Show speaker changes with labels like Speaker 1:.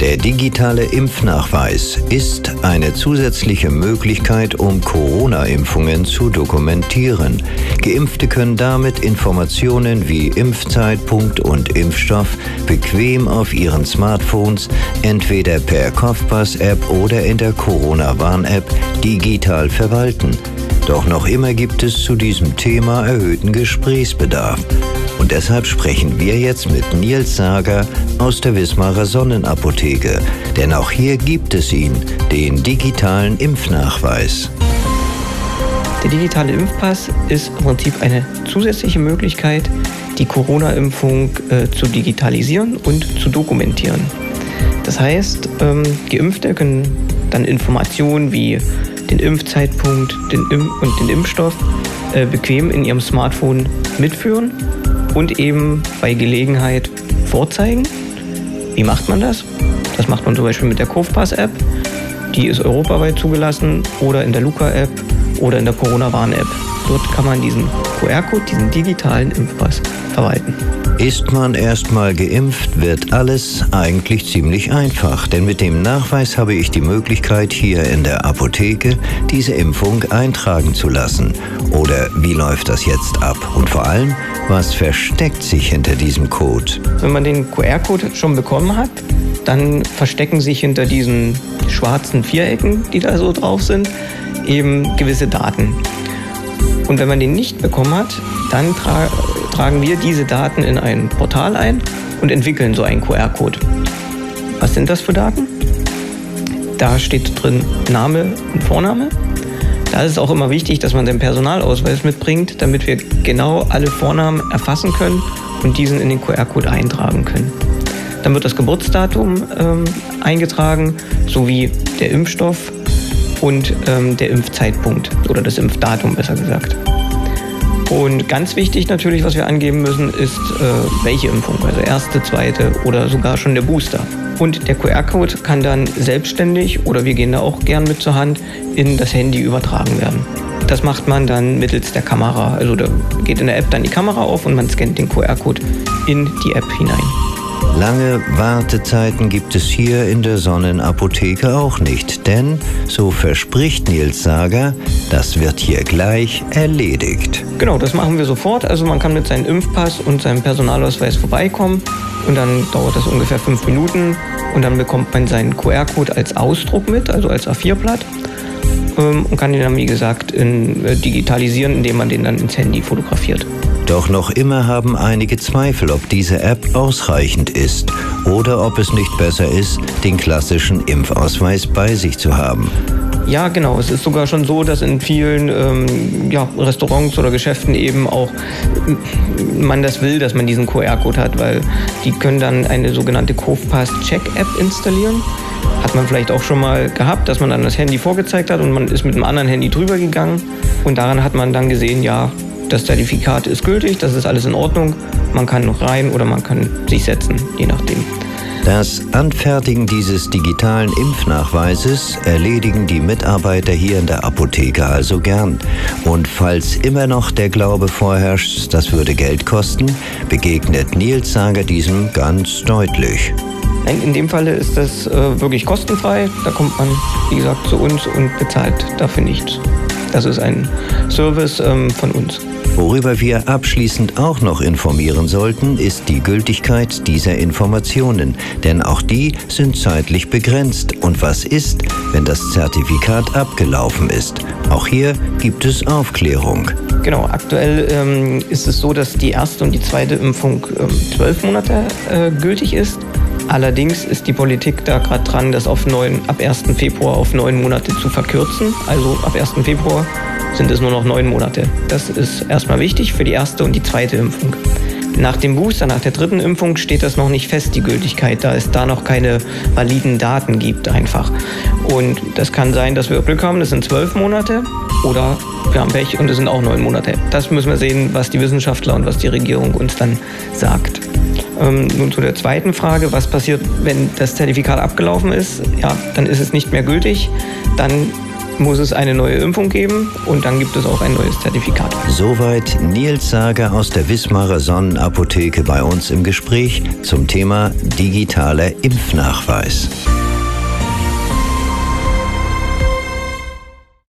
Speaker 1: Der digitale Impfnachweis ist eine zusätzliche Möglichkeit, um Corona-Impfungen zu dokumentieren. Geimpfte können damit Informationen wie Impfzeitpunkt und Impfstoff bequem auf ihren Smartphones entweder per Kopfpass-App oder in der Corona-Warn-App digital verwalten. Doch noch immer gibt es zu diesem Thema erhöhten Gesprächsbedarf. Und deshalb sprechen wir jetzt mit Nils Sager aus der Wismarer Sonnenapotheke. Denn auch hier gibt es ihn, den digitalen Impfnachweis.
Speaker 2: Der digitale Impfpass ist im Prinzip eine zusätzliche Möglichkeit, die Corona-Impfung äh, zu digitalisieren und zu dokumentieren. Das heißt, ähm, Geimpfte können dann Informationen wie den Impfzeitpunkt den Imp und den Impfstoff äh, bequem in ihrem Smartphone mitführen und eben bei Gelegenheit vorzeigen. Wie macht man das? Das macht man zum Beispiel mit der Kurvpass-App. Die ist europaweit zugelassen oder in der Luca-App oder in der Corona-Warn-App. Dort kann man diesen QR-Code, diesen digitalen Impfpass verwalten.
Speaker 1: Ist man erstmal geimpft, wird alles eigentlich ziemlich einfach, denn mit dem Nachweis habe ich die Möglichkeit, hier in der Apotheke diese Impfung eintragen zu lassen. Oder wie läuft das jetzt ab? Und vor allem, was versteckt sich hinter diesem Code?
Speaker 2: Wenn man den QR-Code schon bekommen hat, dann verstecken sich hinter diesen schwarzen Vierecken, die da so drauf sind, eben gewisse Daten. Und wenn man den nicht bekommen hat, dann tragen wir diese Daten in ein Portal ein und entwickeln so einen QR-Code. Was sind das für Daten? Da steht drin Name und Vorname. Da ist es auch immer wichtig, dass man den Personalausweis mitbringt, damit wir genau alle Vornamen erfassen können und diesen in den QR-Code eintragen können. Dann wird das Geburtsdatum ähm, eingetragen, sowie der Impfstoff und ähm, der Impfzeitpunkt oder das Impfdatum besser gesagt. Und ganz wichtig natürlich, was wir angeben müssen, ist, äh, welche Impfung, also erste, zweite oder sogar schon der Booster. Und der QR-Code kann dann selbstständig oder wir gehen da auch gern mit zur Hand in das Handy übertragen werden. Das macht man dann mittels der Kamera. Also da geht in der App dann die Kamera auf und man scannt den QR-Code in die App hinein.
Speaker 1: Lange Wartezeiten gibt es hier in der Sonnenapotheke auch nicht, denn, so verspricht Nils Sager, das wird hier gleich erledigt.
Speaker 2: Genau, das machen wir sofort. Also man kann mit seinem Impfpass und seinem Personalausweis vorbeikommen und dann dauert das ungefähr fünf Minuten und dann bekommt man seinen QR-Code als Ausdruck mit, also als A4-Blatt ähm, und kann den dann, wie gesagt, in, äh, digitalisieren, indem man den dann ins Handy fotografiert.
Speaker 1: Doch noch immer haben einige Zweifel, ob diese App ausreichend ist oder ob es nicht besser ist, den klassischen Impfausweis bei sich zu haben.
Speaker 2: Ja, genau. Es ist sogar schon so, dass in vielen ähm, ja, Restaurants oder Geschäften eben auch man das will, dass man diesen QR-Code hat, weil die können dann eine sogenannte Covpass Check-App installieren. Hat man vielleicht auch schon mal gehabt, dass man dann das Handy vorgezeigt hat und man ist mit einem anderen Handy drüber gegangen. Und daran hat man dann gesehen, ja, das Zertifikat ist gültig, das ist alles in Ordnung. Man kann noch rein oder man kann sich setzen, je nachdem.
Speaker 1: Das Anfertigen dieses digitalen Impfnachweises erledigen die Mitarbeiter hier in der Apotheke also gern. Und falls immer noch der Glaube vorherrscht, das würde Geld kosten, begegnet Nils Sager diesem ganz deutlich.
Speaker 2: In dem Falle ist das äh, wirklich kostenfrei. Da kommt man, wie gesagt, zu uns und bezahlt dafür nichts. Das ist ein Service ähm, von uns.
Speaker 1: Worüber wir abschließend auch noch informieren sollten, ist die Gültigkeit dieser Informationen, denn auch die sind zeitlich begrenzt. Und was ist, wenn das Zertifikat abgelaufen ist? Auch hier gibt es Aufklärung.
Speaker 2: Genau, aktuell ähm, ist es so, dass die erste und die zweite Impfung ähm, zwölf Monate äh, gültig ist. Allerdings ist die Politik da gerade dran, das auf neun, ab 1. Februar auf neun Monate zu verkürzen. Also ab 1. Februar sind es nur noch neun Monate. Das ist erstmal wichtig für die erste und die zweite Impfung. Nach dem Booster, nach der dritten Impfung steht das noch nicht fest, die Gültigkeit, da es da noch keine validen Daten gibt einfach. Und das kann sein, dass wir Glück haben, das sind zwölf Monate oder wir haben Pech und es sind auch neun Monate. Das müssen wir sehen, was die Wissenschaftler und was die Regierung uns dann sagt. Ähm, nun zu der zweiten Frage, was passiert, wenn das Zertifikat abgelaufen ist? Ja, dann ist es nicht mehr gültig. Dann muss es eine neue Impfung geben und dann gibt es auch ein neues Zertifikat.
Speaker 1: Soweit Nils Sager aus der Wismarer Sonnenapotheke bei uns im Gespräch zum Thema digitaler Impfnachweis.